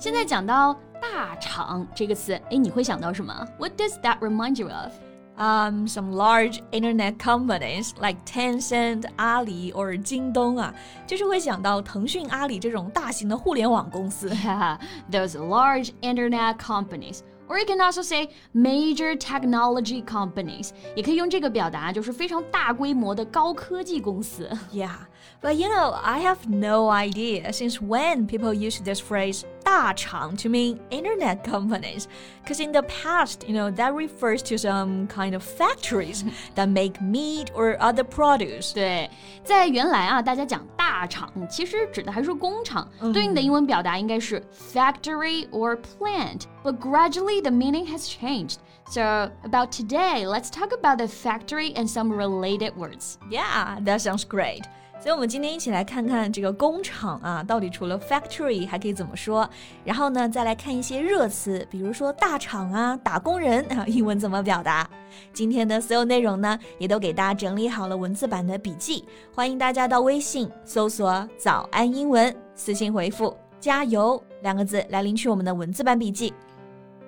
现在讲到大厂这个词，哎，你会想到什么？What does that remind you of? Um, some large internet companies like Tencent, Ali or 京东啊，就是会想到腾讯、阿里这种大型的互联网公司。Yeah, those large internet companies. Or you can also say major technology companies. 也可以用这个表达，就是非常大规模的高科技公司。Yeah, but you know, I have no idea since when people use this phrase 大厂 to mean internet companies. Because in the past, you know, that refers to some kind of factories that make meat or other produce. 对，在原来啊，大家讲大厂，其实指的还是工厂，对应的英文表达应该是 factory or plant. But gradually, the meaning has changed. So, about today, let's talk about the factory and some related words. Yeah, that sounds great. 所以，我们今天一起来看看这个工厂啊，到底除了 factory 还可以怎么说？然后呢，再来看一些热词，比如说大厂啊、打工人啊，英文怎么表达？今天的所有内容呢，也都给大家整理好了文字版的笔记，欢迎大家到微信搜索“早安英文”，私信回复“加油”两个字来领取我们的文字版笔记。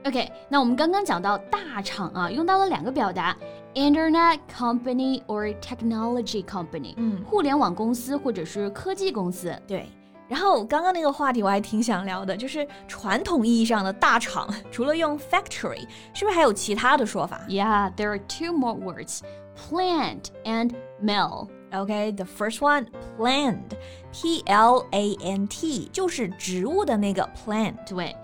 OK，那我们刚刚讲到大厂啊，用到了两个表达 ，Internet company or technology company，嗯，互联网公司或者是科技公司。对。然后刚刚那个话题我还挺想聊的，就是传统意义上的大厂，除了用 factory，是不是还有其他的说法？Yeah, there are two more words, plant and mill. Okay, the first one, plant, P L A N T，就是植物的那个 plant。对。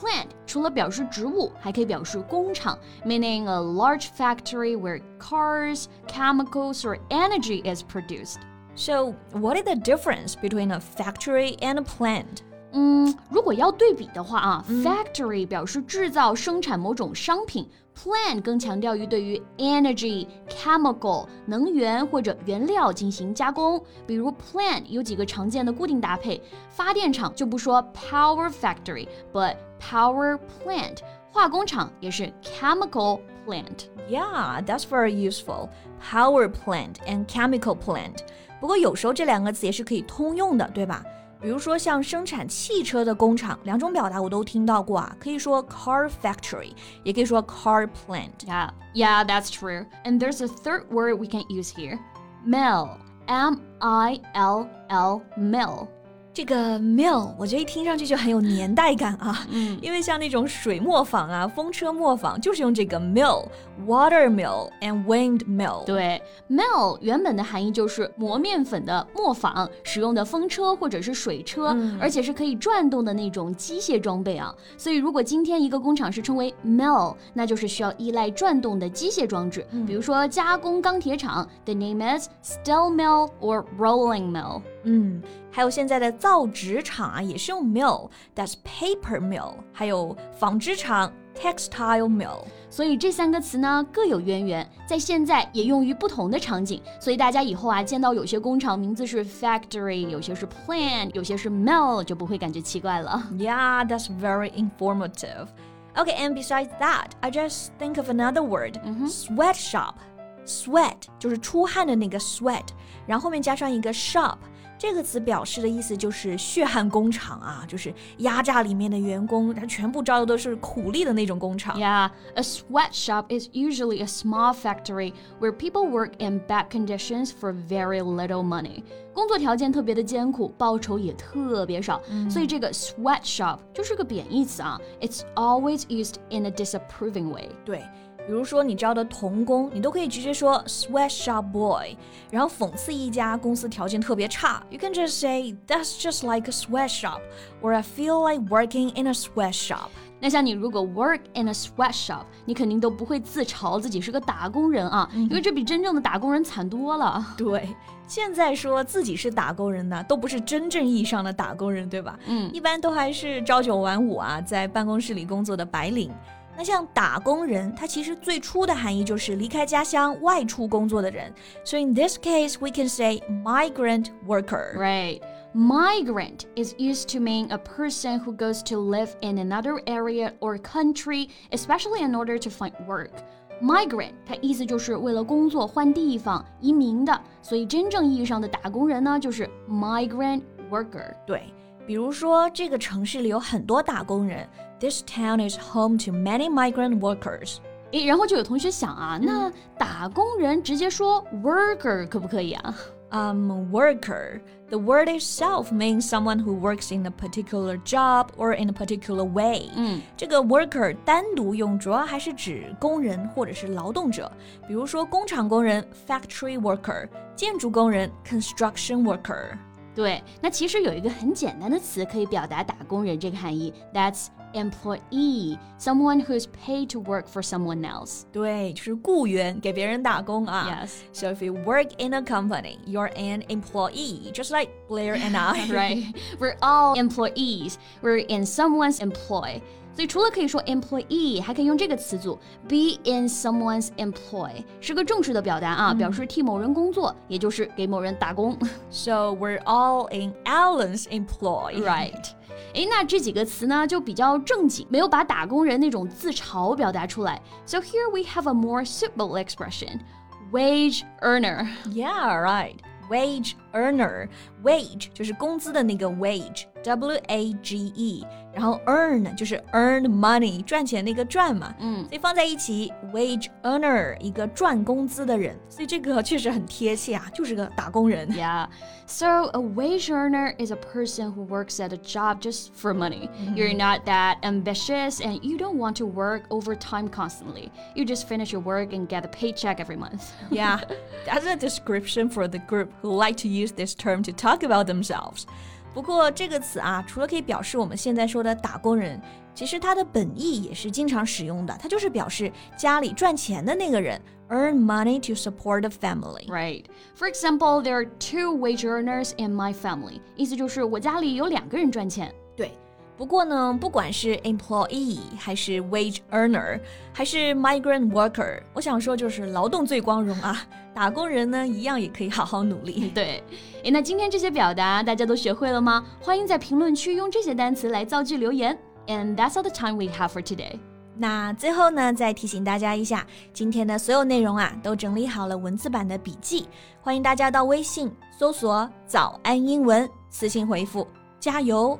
Plant 除了表示植物，还可以表示工厂，meaning a large factory where cars, chemicals, or energy is produced. So, what is the difference between a factory and a plant? 嗯，如果要对比的话啊、嗯、，factory 表示制造、生产某种商品，plant 更强调于对于 energy、chemical 能源或者原料进行加工。比如 plant 有几个常见的固定搭配，发电厂就不说 power factory，but power plant。化工厂也是 chemical plant。Yeah, that's very useful. Power plant and chemical plant. 不过有时候这两个词也是可以通用的，对吧？比如说像生产汽车的工厂，两种表达我都听到过啊，可以说 car factory，也可以说 car plant。Yeah, yeah, that's true. And there's a third word we can use here, mill. M I L L mill. 这个 mill 我觉得一听上去就很有年代感啊，嗯，因为像那种水磨坊啊、风车磨坊，就是用这个 mill，water mill and wind mill。对，mill 原本的含义就是磨面粉的磨坊，使用的风车或者是水车，嗯、而且是可以转动的那种机械装备啊。所以如果今天一个工厂是称为 mill，那就是需要依赖转动的机械装置，嗯、比如说加工钢铁厂，the name is steel mill or rolling mill。嗯，还有现在的造纸厂啊，也是用 mill，that's paper mill。还有纺织厂 textile mill。所以这三个词呢各有渊源，在现在也用于不同的场景。所以大家以后啊见到有些工厂名字是 factory，有些是 plant，有些是 mill，就不会感觉奇怪了。 Yeah, that's very informative. Okay, and besides that, I just think of another word, sweatshop. Sweat 就是出汗的那个 sweat，然后后面加上一个 shop。 这个词表示的意思就是血汗工厂啊，就是压榨里面的员工，他全部招的都是苦力的那种工厂。 Yeah, a sweatshop is usually a small factory where people work in bad conditions for very little money. 工作条件特别的艰苦，报酬也特别少，所以这个 sweatshop 就是个贬义词啊。It's always used in a disapproving way. 对。 比如说你招的童工，你都可以直接说 sweatshop boy，然后讽刺一家公司条件特别差，you can just say that's just like a sweatshop，or I feel like working in a sweatshop。那像你如果 work in a sweatshop，你肯定都不会自嘲自己是个打工人啊，因为这比真正的打工人惨多了。对，现在说自己是打工人呢，都不是真正意义上的打工人，对吧？嗯，一般都还是朝九晚五啊，在办公室里工作的白领。那像打工人，它其实最初的含义就是离开家乡外出工作的人。So in this case, we can say migrant worker. Right. Migrant is used to mean a person who goes to live in another area or country, especially in order to find work. Migrant，它意思就是为了工作换地方、移民的，所以真正意义上的打工人呢，就是 migrant worker。对， 比如说这个城市里有很多打工人。This town is home to many migrant workers. 诶，然后就有同学想啊，那打工人直接说 worker 可不可以啊？Um, worker. The word itself means someone who works in a particular job or in a particular way. 嗯，这个 worker 单独用主要还是指工人或者是劳动者，比如说工厂工人 factory worker，建筑工人 construction worker。 对，那其实有一个很简单的词可以表达打工人这个含义，That's employee, someone who's paid to work for someone else. 对，就是雇员，给别人打工啊。Yes. So if you work in a company, you're an employee, just like Blair and I. right. We're all employees. We're in someone's employ. 所以除了可以说 employee，还可以用这个词组 be in someone's employ，是个正式的表达啊，表示替某人工作，也就是给某人打工。So we're all in Alan's employ. Right. 诶，那这几个词呢就比较正经，没有把打工人那种自嘲表达出来。So here we have a more suitable expression, wage earner. Yeah, right. Wage earner, wage 就是工资的那个 wage，W A G E，然后 earn 就是 earn money 赚钱那个赚嘛，嗯，所以放在一起，wage earner 一个赚工资的人，所以这个确实很贴切啊，就是个打工人。Yeah. So a wage earner is a person who works at a job just for money. Mm -hmm. You're not that ambitious and you don't want to work overtime constantly. You just finish your work and get a paycheck every month. yeah, that's a description for the group who like to use this term to talk about themselves. 不过这个词啊，除了可以表示我们现在说的打工人，其实它的本意也是经常使用的。它就是表示家里赚钱的那个人，earn money to support a family。Right. For example, there are two wage earners in my family. 意思就是我家里有两个人赚钱。 对。不过呢，不管是 employee 还是 wage earner，还是 migrant worker，我想说就是劳动最光荣啊！打工人呢，一样也可以好好努力。对，诶，那今天这些表达大家都学会了吗？欢迎在评论区用这些单词来造句留言。And that's all the time we have for today. 那最后呢，再提醒大家一下，今天的所有内容啊，都整理好了文字版的笔记，欢迎大家到微信搜索“早安英文”，私信回复“加油”。